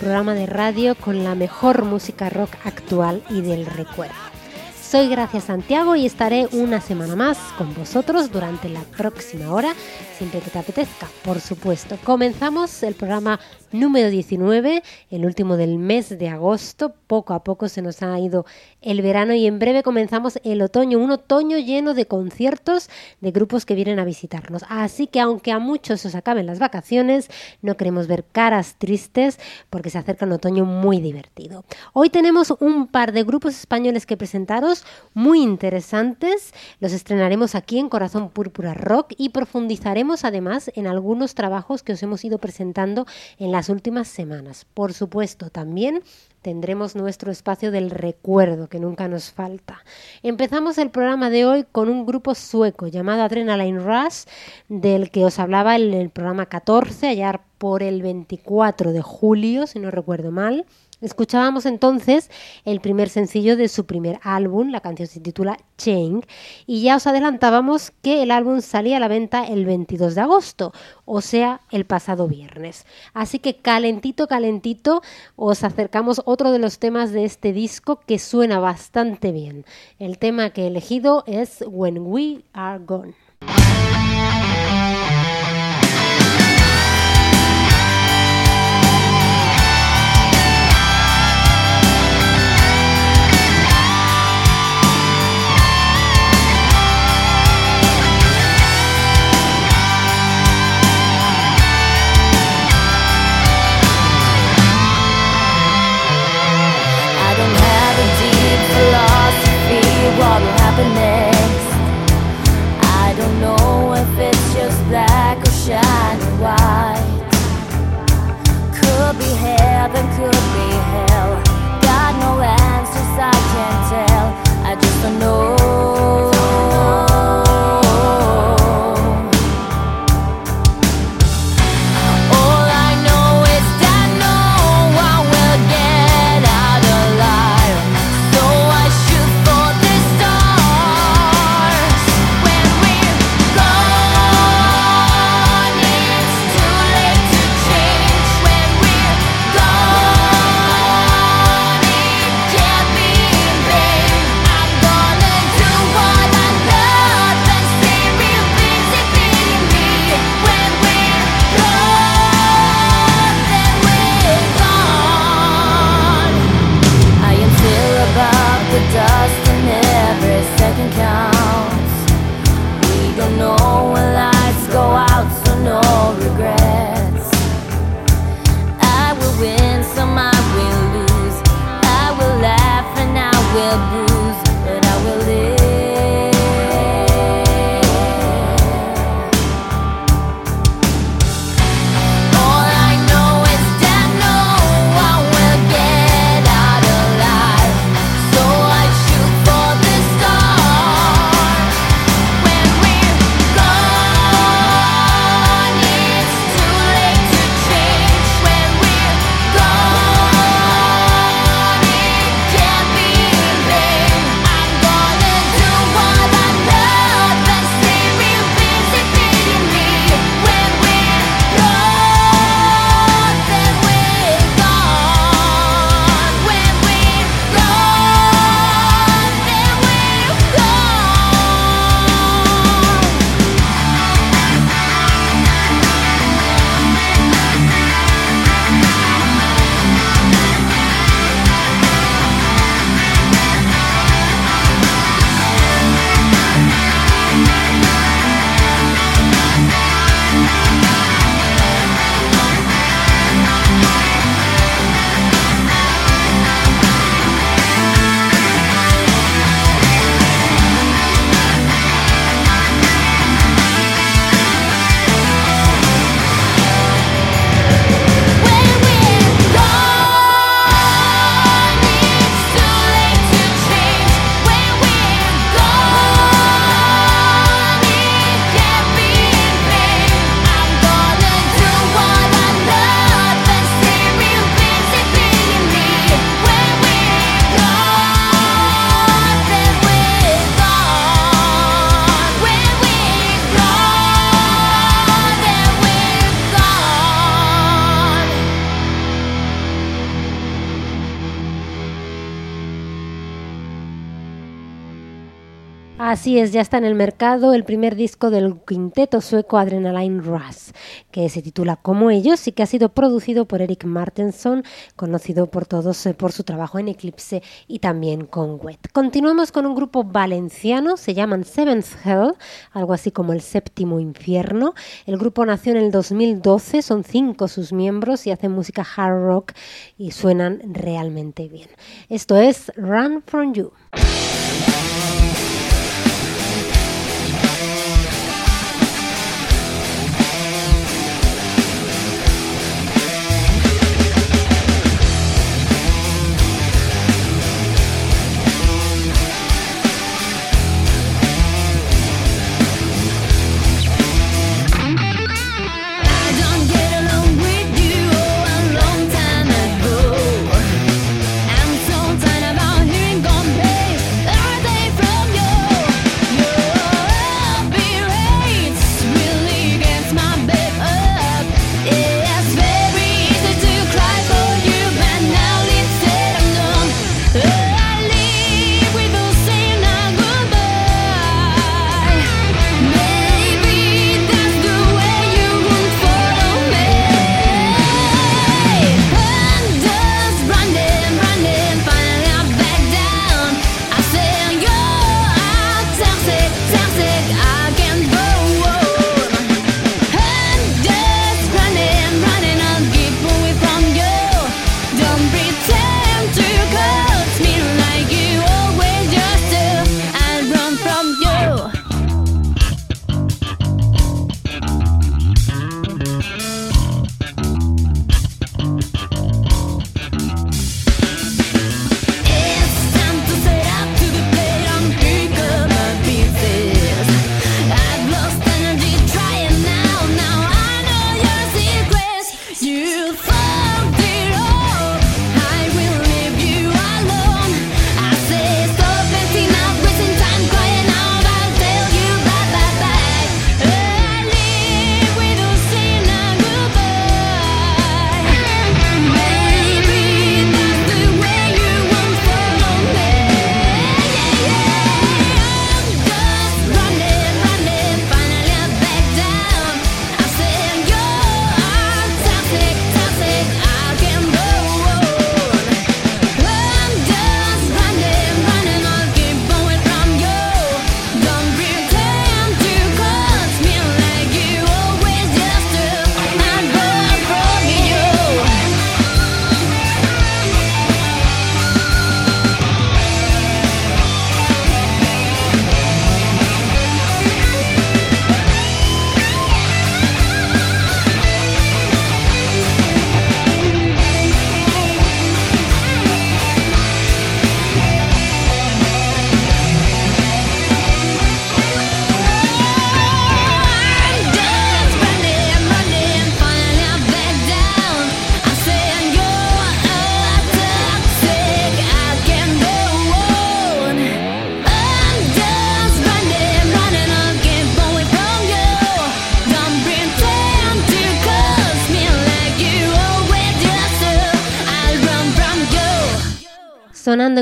programa de radio con la mejor música rock actual y del recuerdo. Soy Gracia Santiago y estaré una semana más con vosotros durante la próxima hora, siempre que te apetezca, por supuesto. Comenzamos el programa número 19, el último del mes de agosto. Poco a poco se nos ha ido el verano y en breve comenzamos el otoño, un otoño lleno de conciertos de grupos que vienen a visitarnos. Así que aunque a muchos os acaben las vacaciones, no queremos ver caras tristes porque se acerca un otoño muy divertido. Hoy tenemos un par de grupos españoles que presentaros muy interesantes. Los estrenaremos aquí en Corazón Púrpura Rock y profundizaremos además en algunos trabajos que os hemos ido presentando en la las últimas semanas. Por supuesto, también tendremos nuestro espacio del recuerdo que nunca nos falta. Empezamos el programa de hoy con un grupo sueco llamado Adrenaline Rush, del que os hablaba en el programa 14, allá por el 24 de julio, si no recuerdo mal. Escuchábamos entonces el primer sencillo de su primer álbum, la canción se titula Chain, y ya os adelantábamos que el álbum salía a la venta el 22 de agosto, o sea, el pasado viernes. Así que calentito, calentito, os acercamos otro de los temas de este disco que suena bastante bien. El tema que he elegido es When We Are Gone. Así es, ya está en el mercado el primer disco del quinteto sueco Adrenaline Rush, que se titula Como ellos y que ha sido producido por Eric Martenson, conocido por todos eh, por su trabajo en Eclipse y también con Wet. Continuamos con un grupo valenciano, se llaman Seventh Hell, algo así como el séptimo infierno. El grupo nació en el 2012, son cinco sus miembros y hacen música hard rock y suenan realmente bien. Esto es Run From You.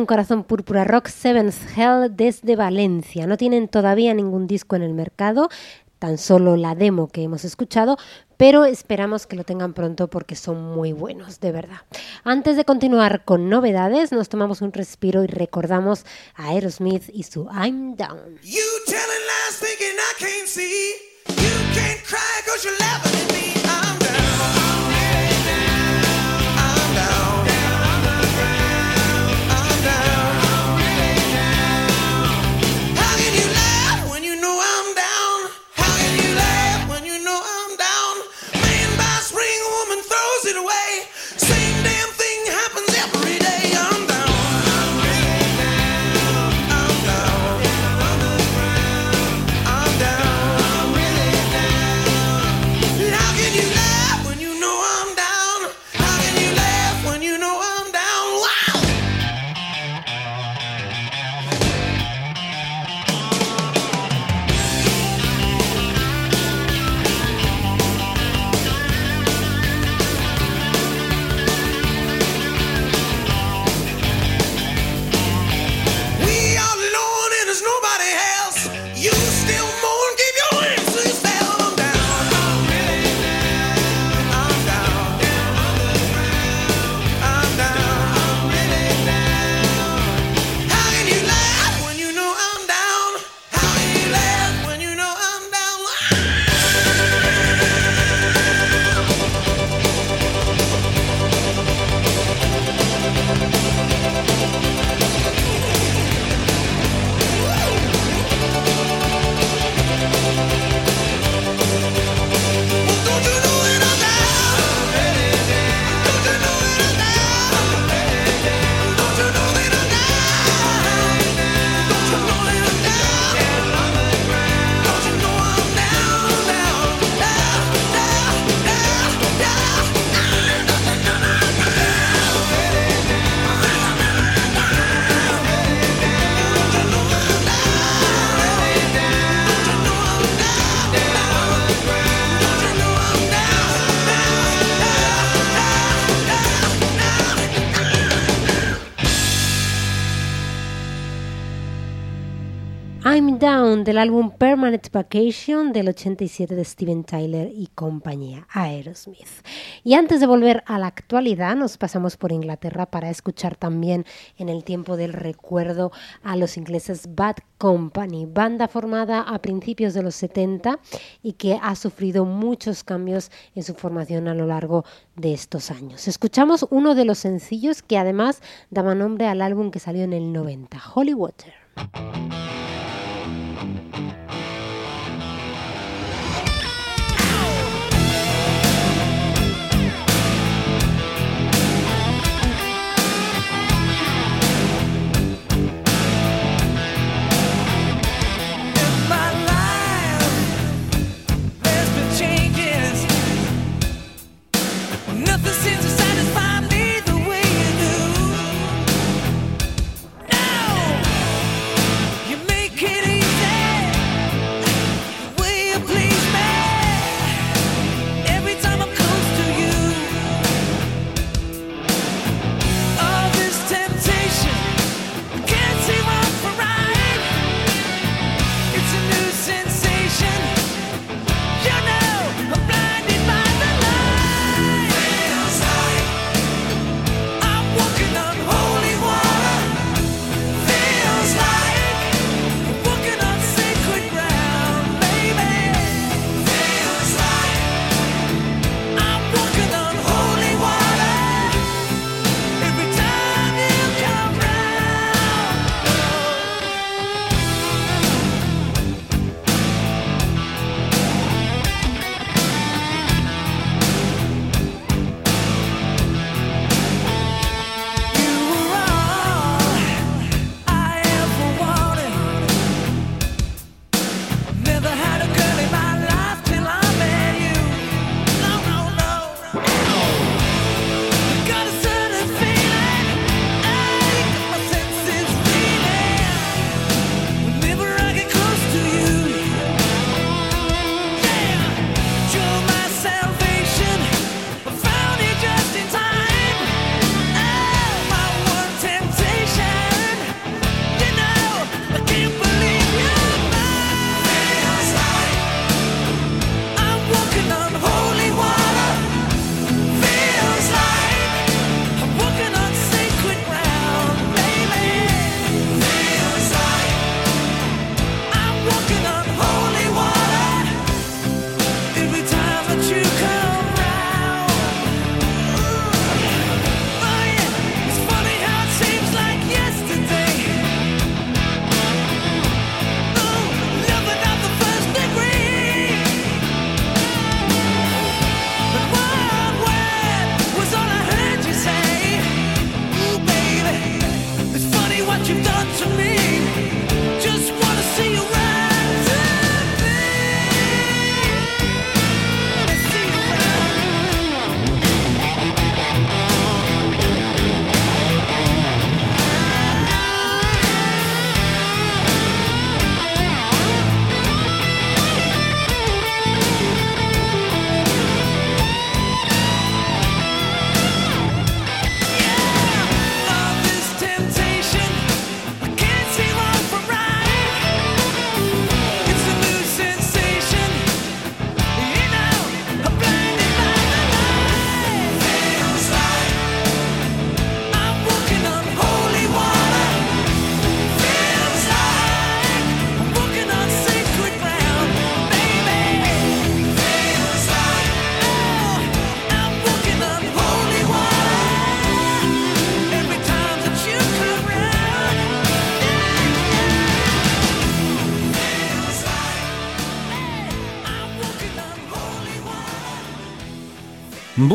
Corazón Púrpura Rock Seventh Hell desde Valencia. No tienen todavía ningún disco en el mercado, tan solo la demo que hemos escuchado, pero esperamos que lo tengan pronto porque son muy buenos, de verdad. Antes de continuar con novedades, nos tomamos un respiro y recordamos a Aerosmith y su I'm Down. Sound del álbum Permanent Vacation del 87 de Steven Tyler y compañía, Aerosmith. Y antes de volver a la actualidad, nos pasamos por Inglaterra para escuchar también en el tiempo del recuerdo a los ingleses Bad Company, banda formada a principios de los 70 y que ha sufrido muchos cambios en su formación a lo largo de estos años. Escuchamos uno de los sencillos que además daba nombre al álbum que salió en el 90, Holy Water.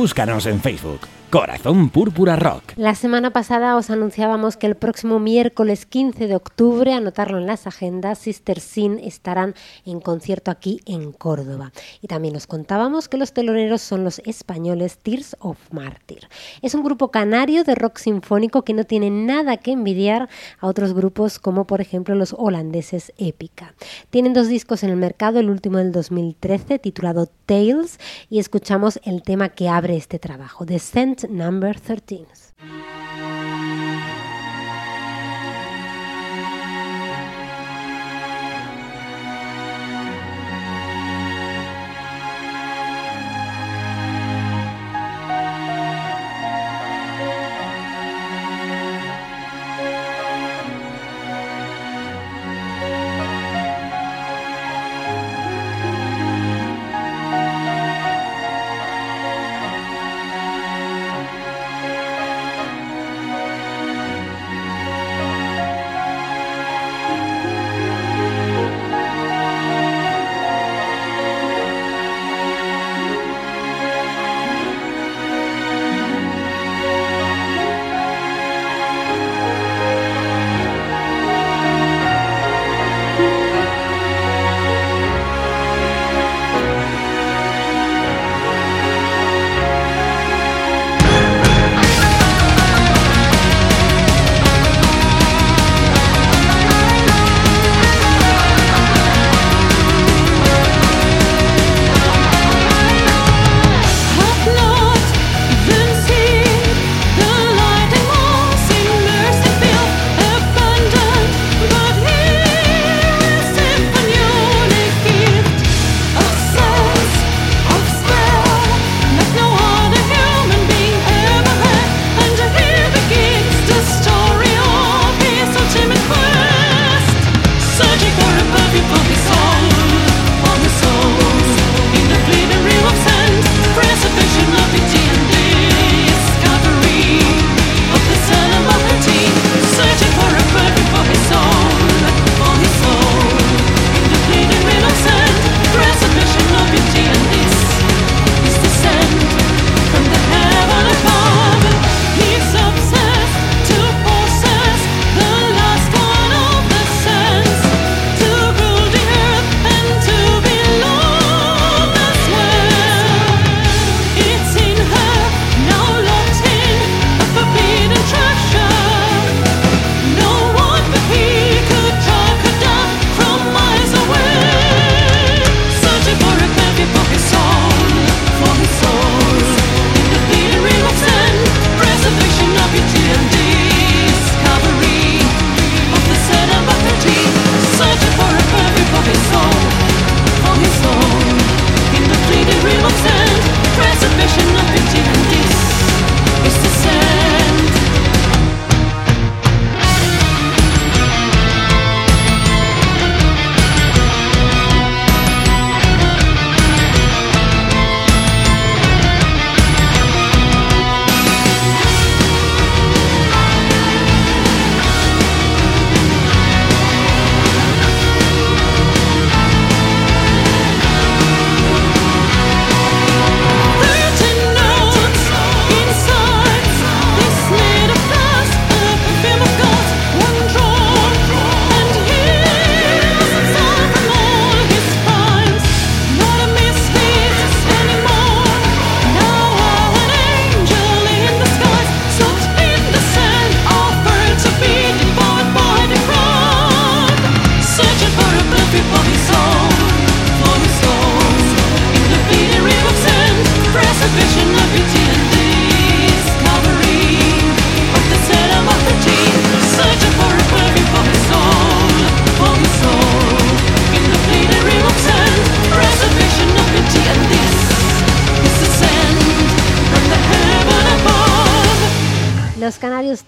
Búscanos en Facebook. Corazón Púrpura Rock. La semana pasada os anunciábamos que el próximo miércoles 15 de octubre, anotarlo en las agendas, Sister Sin estarán en concierto aquí en Córdoba. Y también os contábamos que los teloneros son los españoles Tears of Martyr. Es un grupo canario de rock sinfónico que no tiene nada que envidiar a otros grupos como por ejemplo los holandeses Épica. Tienen dos discos en el mercado, el último del 2013 titulado Tales y escuchamos el tema que abre este trabajo, Descent number 13.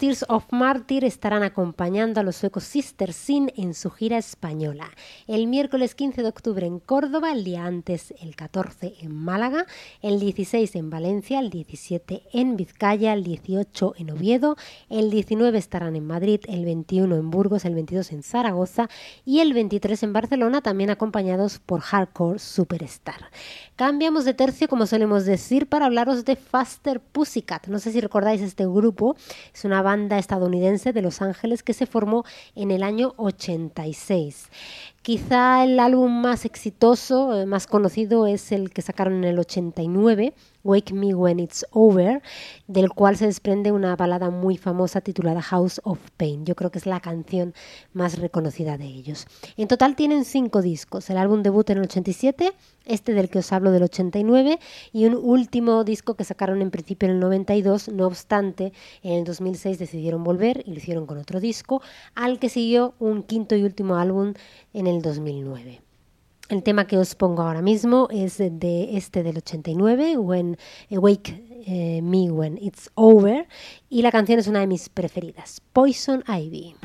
Tears of Martyr estarán acompañando a los suecos Sister Sin en su gira española. El miércoles 15 de octubre en Córdoba, el día antes el 14 en Málaga, el 16 en Valencia, el 17 en Vizcaya, el 18 en Oviedo, el 19 estarán en Madrid, el 21 en Burgos, el 22 en Zaragoza y el 23 en Barcelona, también acompañados por Hardcore Superstar. Cambiamos de tercio, como solemos decir, para hablaros de Faster Pussycat. No sé si recordáis este grupo, es una banda estadounidense de Los Ángeles que se formó en el año 86. Quizá el álbum más exitoso, eh, más conocido, es el que sacaron en el 89, Wake Me When It's Over, del cual se desprende una balada muy famosa titulada House of Pain. Yo creo que es la canción más reconocida de ellos. En total tienen cinco discos, el álbum debut en el 87, este del que os hablo del 89 y un último disco que sacaron en principio en el 92, no obstante, en el 2006 decidieron volver y lo hicieron con otro disco, al que siguió un quinto y último álbum en el 2009. El tema que os pongo ahora mismo es de este del 89, When Wake eh, Me When It's Over, y la canción es una de mis preferidas, Poison Ivy.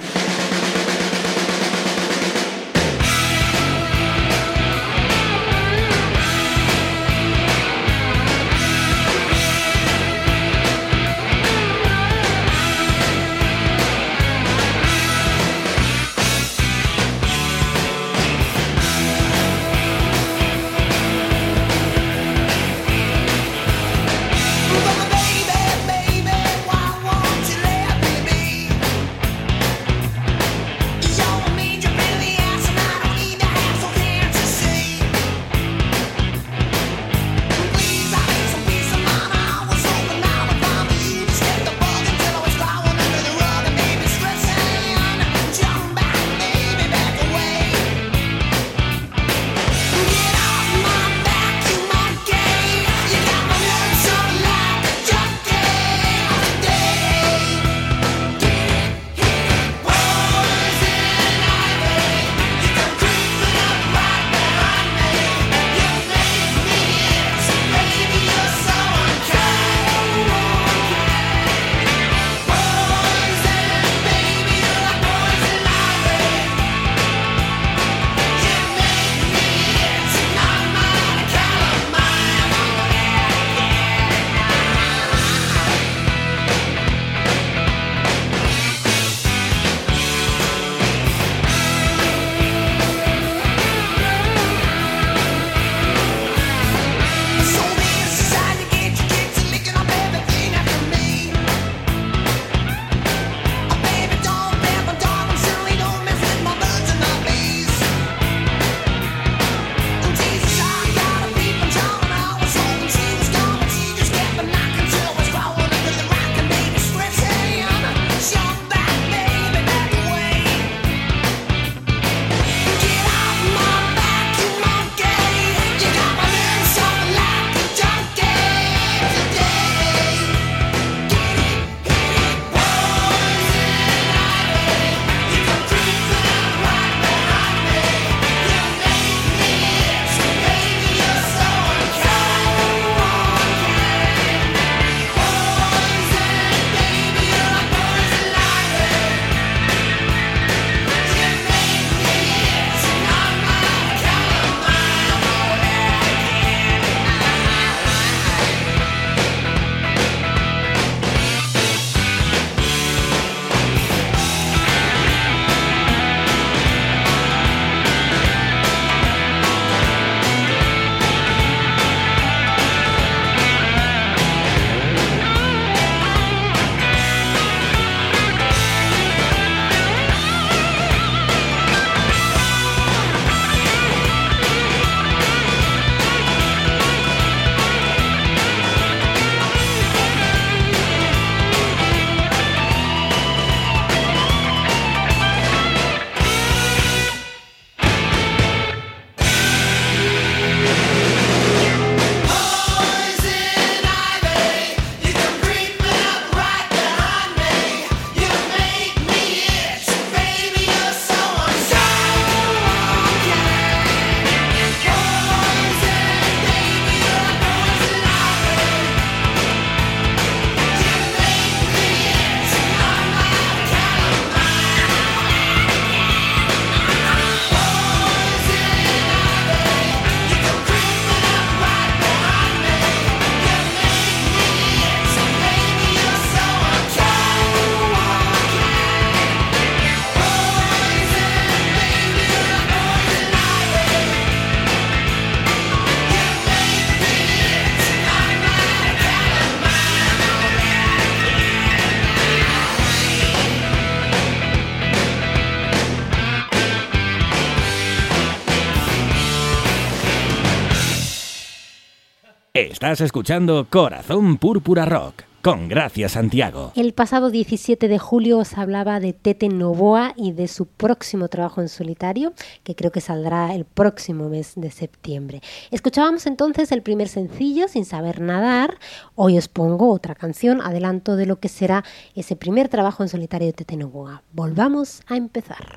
Estás escuchando Corazón Púrpura Rock con Gracias, Santiago. El pasado 17 de julio os hablaba de Tete Novoa y de su próximo trabajo en solitario, que creo que saldrá el próximo mes de septiembre. Escuchábamos entonces el primer sencillo, Sin Saber Nadar. Hoy os pongo otra canción, adelanto de lo que será ese primer trabajo en solitario de Tete Novoa. Volvamos a empezar.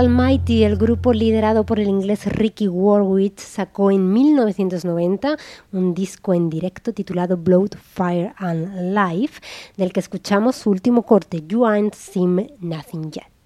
Almighty, el grupo liderado por el inglés Ricky Warwick, sacó en 1990 un disco en directo titulado Blood, Fire and Life, del que escuchamos su último corte, You Ain't Seen Nothing Yet.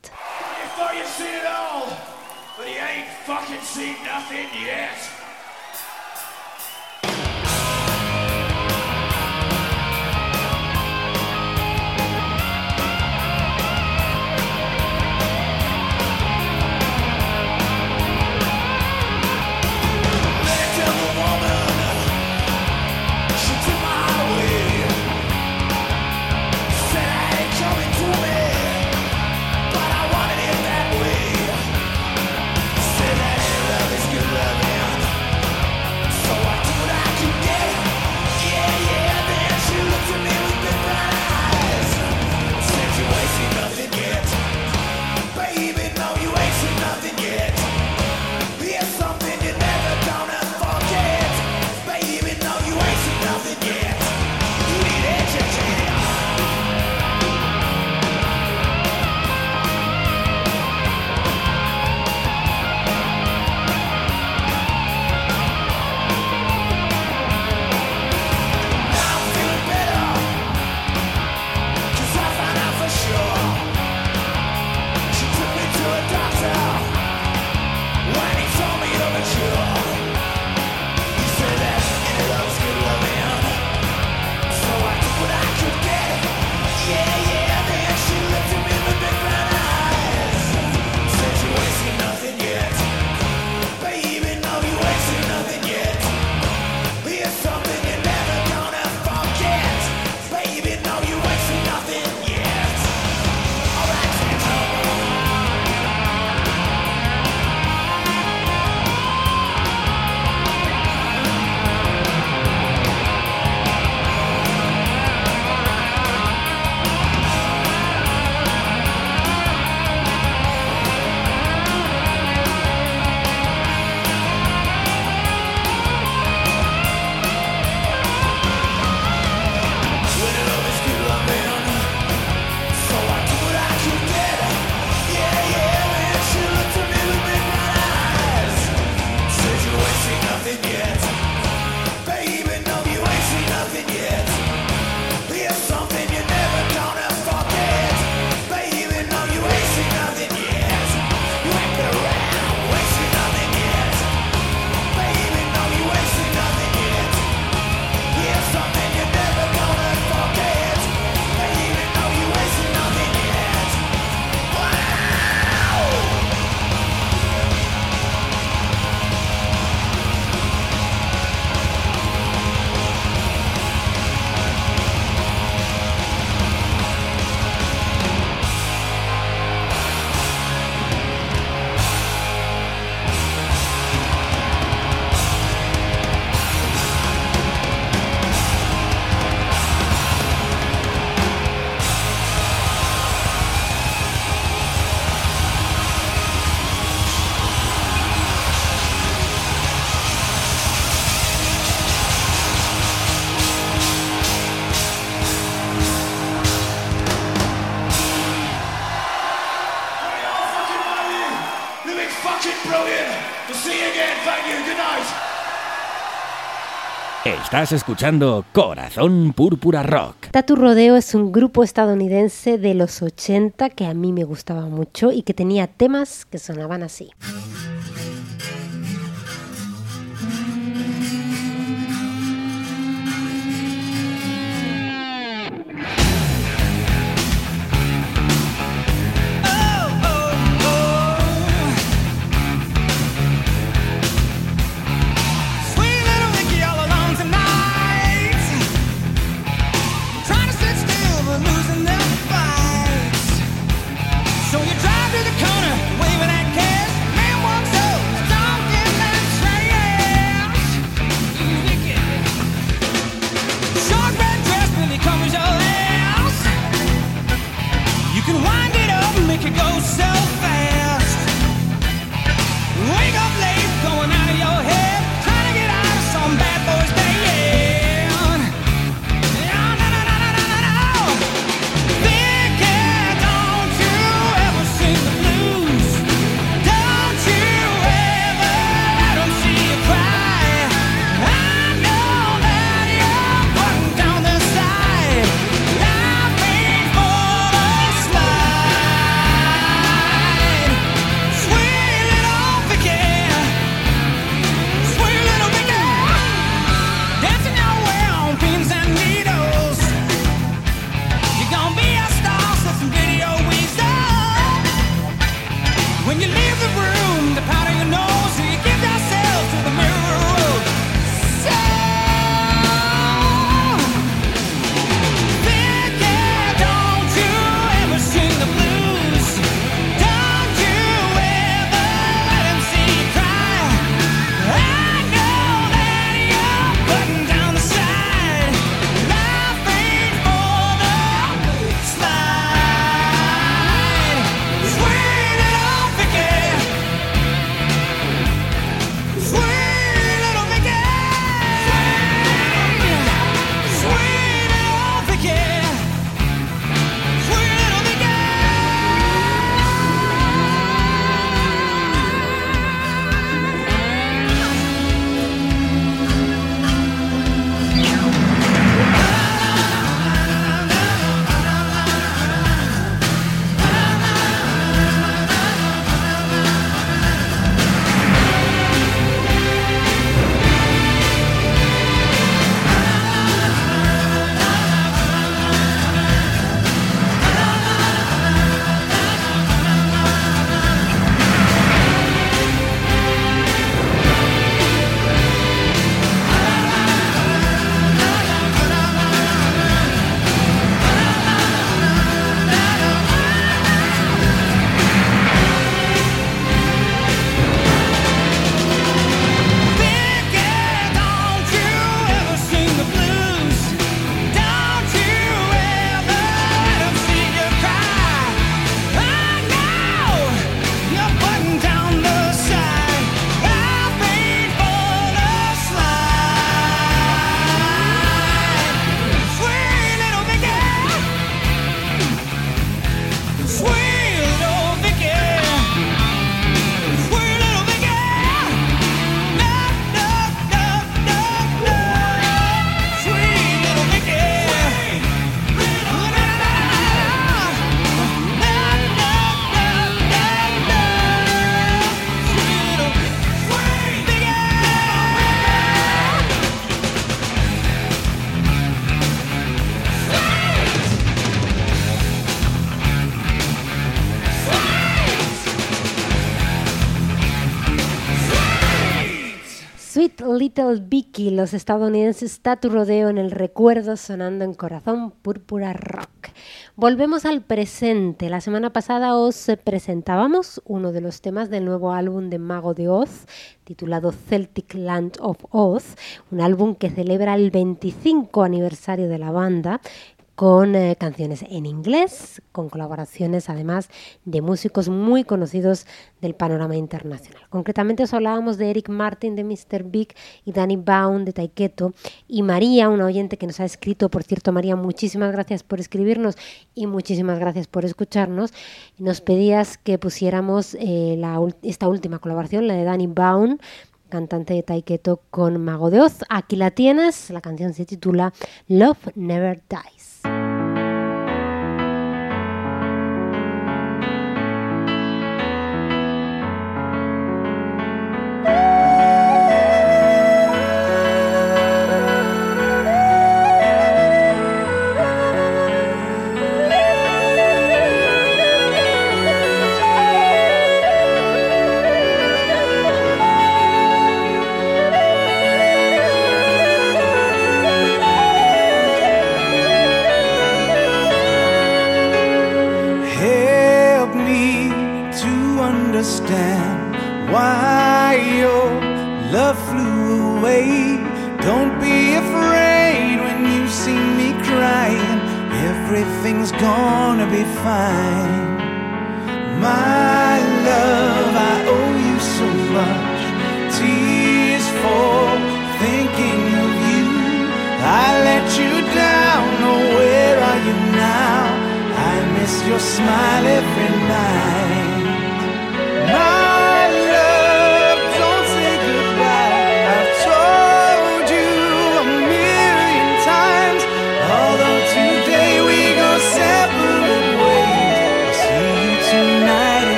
Estás escuchando Corazón Púrpura Rock. Tatu Rodeo es un grupo estadounidense de los 80 que a mí me gustaba mucho y que tenía temas que sonaban así. los estadounidenses está tu rodeo en el recuerdo sonando en corazón púrpura rock. Volvemos al presente. La semana pasada os presentábamos uno de los temas del nuevo álbum de Mago de Oz, titulado Celtic Land of Oz, un álbum que celebra el 25 aniversario de la banda con eh, canciones en inglés, con colaboraciones además de músicos muy conocidos del panorama internacional. Concretamente os hablábamos de Eric Martin de Mr. Big y Danny Baum de Taiketo y María, una oyente que nos ha escrito, por cierto María, muchísimas gracias por escribirnos y muchísimas gracias por escucharnos. Nos pedías que pusiéramos eh, esta última colaboración, la de Danny Baum cantante de Taiketo con Mago de Oz. Aquí la tienes, la canción se titula Love Never Dies.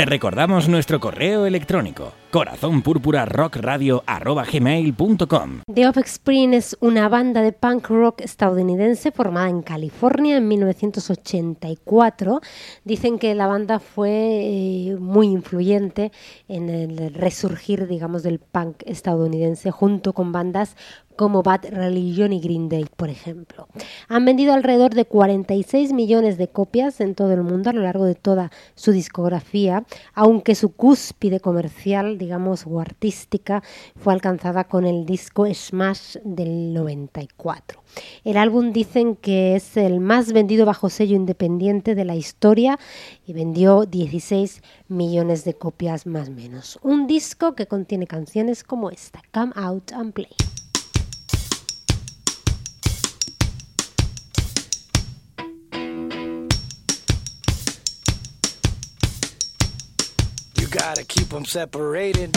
Te recordamos nuestro correo electrónico corazónpúrpurarockradio.com. The Offspring es una banda de punk rock estadounidense formada en California en 1984. Dicen que la banda fue eh, muy influyente en el resurgir, digamos, del punk estadounidense junto con bandas como Bad Religion y Green Day, por ejemplo. Han vendido alrededor de 46 millones de copias en todo el mundo a lo largo de toda su discografía, aunque su cúspide comercial digamos, o artística fue alcanzada con el disco Smash del 94. El álbum dicen que es el más vendido bajo sello independiente de la historia y vendió 16 millones de copias más o menos. Un disco que contiene canciones como esta, Come Out and Play. gotta keep them separated.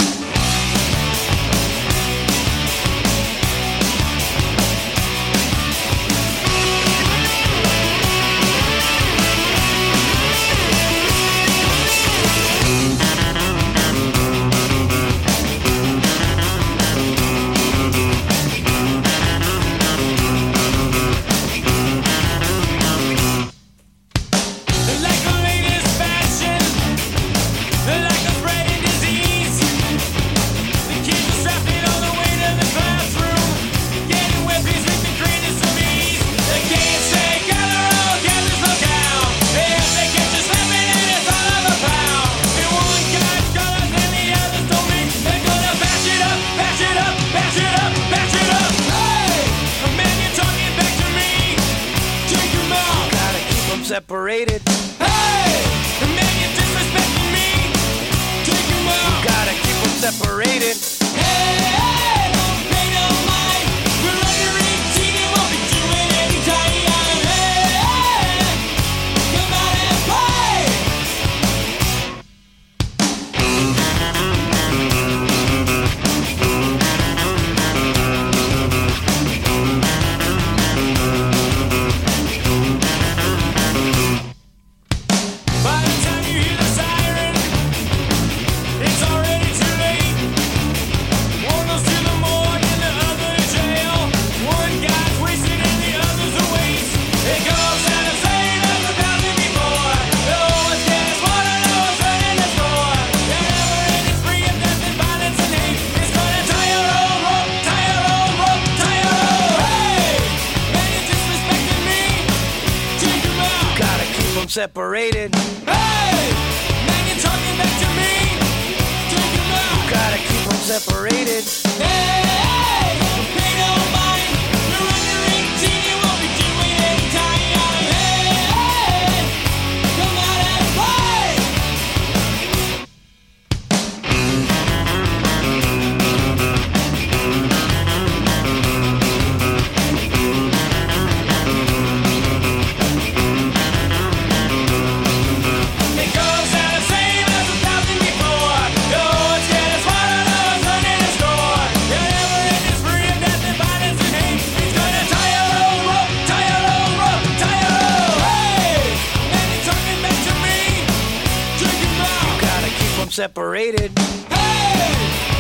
Separated. Hey,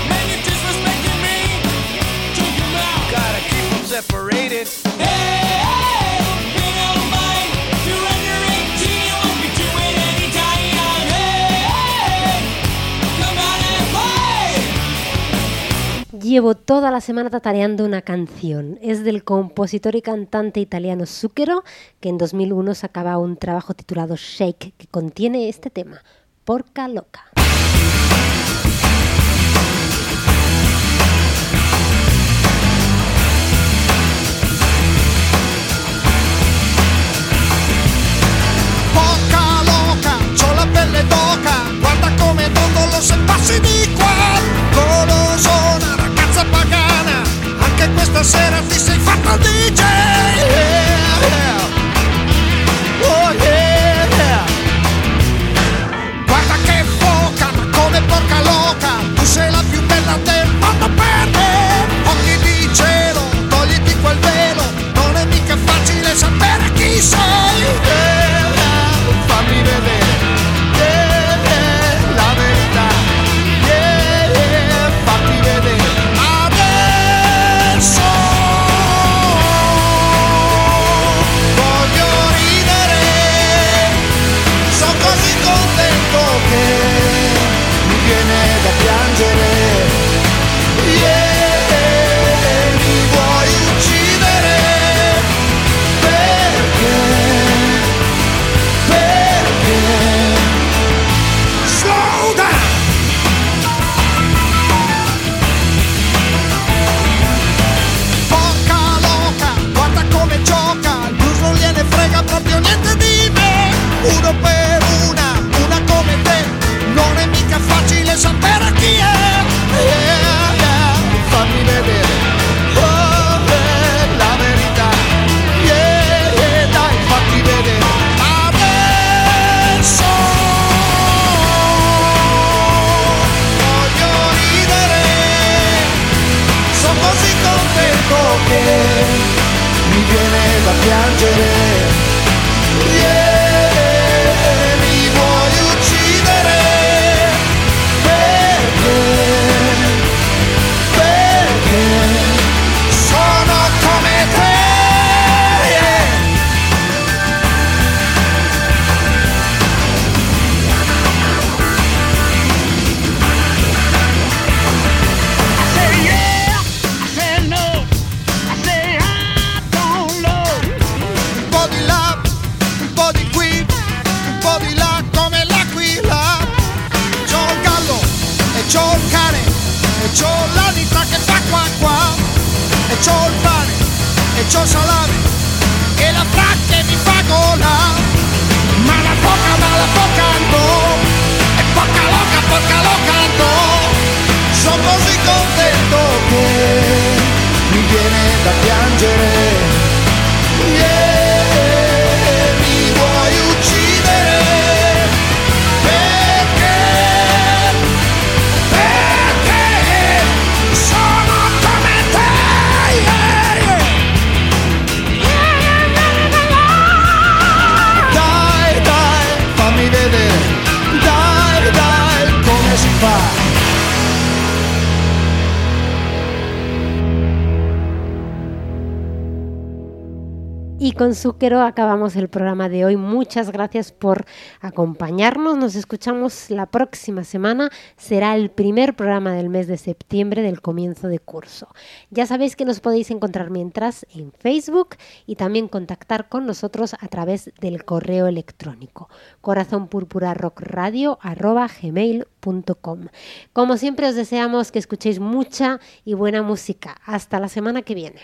man, you're disrespecting me. Choke your mouth. Gotta keep them separated. Hey, hey, you don't mind. You're under 18, you won't be doing any time. Hey, hey, come on and play. Llevo toda la semana tatareando una canción. Es del compositor y cantante italiano Zucchero, que en 2001 sacaba un trabajo titulado Shake, que contiene este tema, Porca Loca. Come dondolo se passi di qua. Golosona, ragazza pagana, anche questa sera ti sei fatta DJ. Yeah. Oh yeah. Guarda che foca, ma come porca loca, tu sei la più bella del mondo per me. Occhi di cielo, togliti quel velo, non è mica facile sapere chi sei. Yeah, fammi vedere, con Zucchero acabamos el programa de hoy. Muchas gracias por acompañarnos. Nos escuchamos la próxima semana. Será el primer programa del mes de septiembre del comienzo de curso. Ya sabéis que nos podéis encontrar mientras en Facebook y también contactar con nosotros a través del correo electrónico corazonpurpurarockradio@gmail.com. Como siempre os deseamos que escuchéis mucha y buena música. Hasta la semana que viene.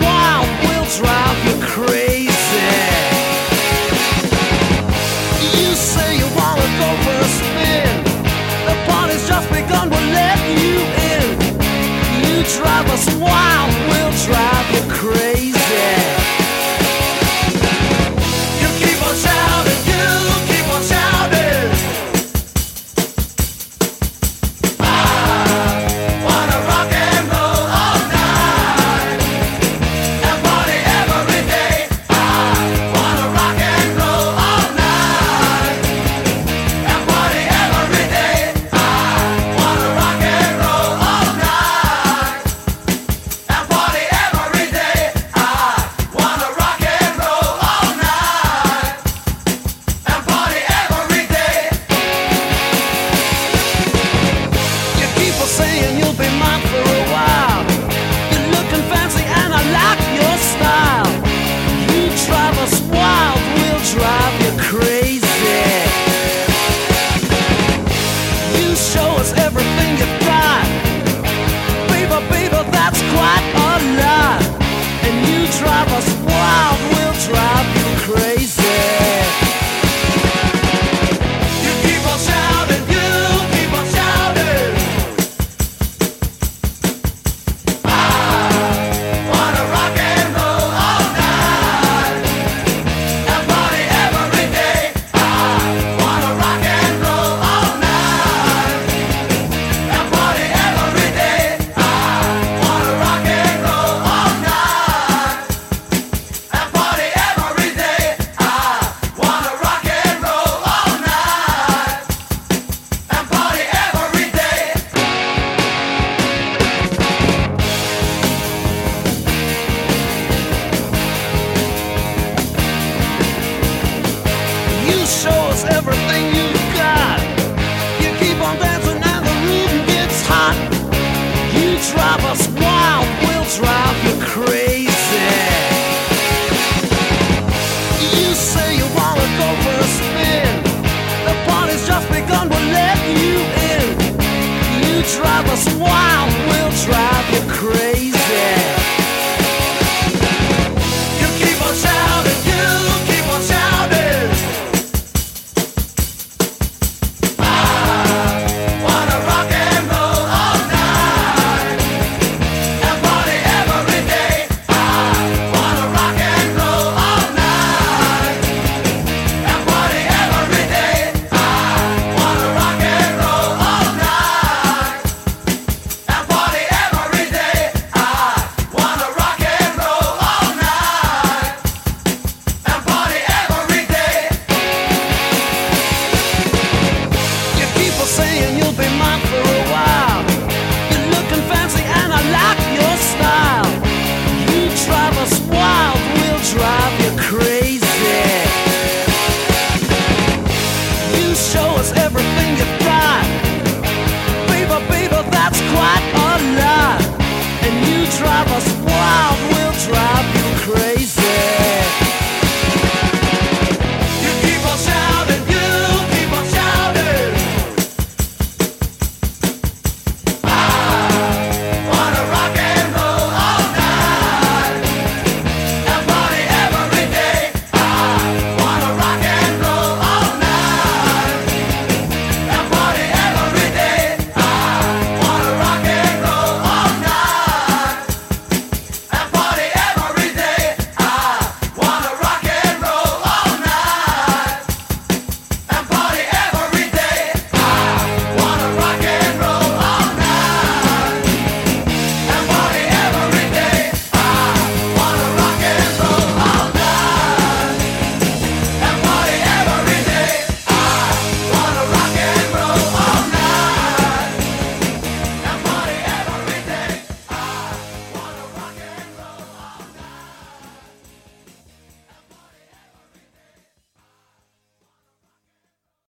Wild, we'll drive you crazy.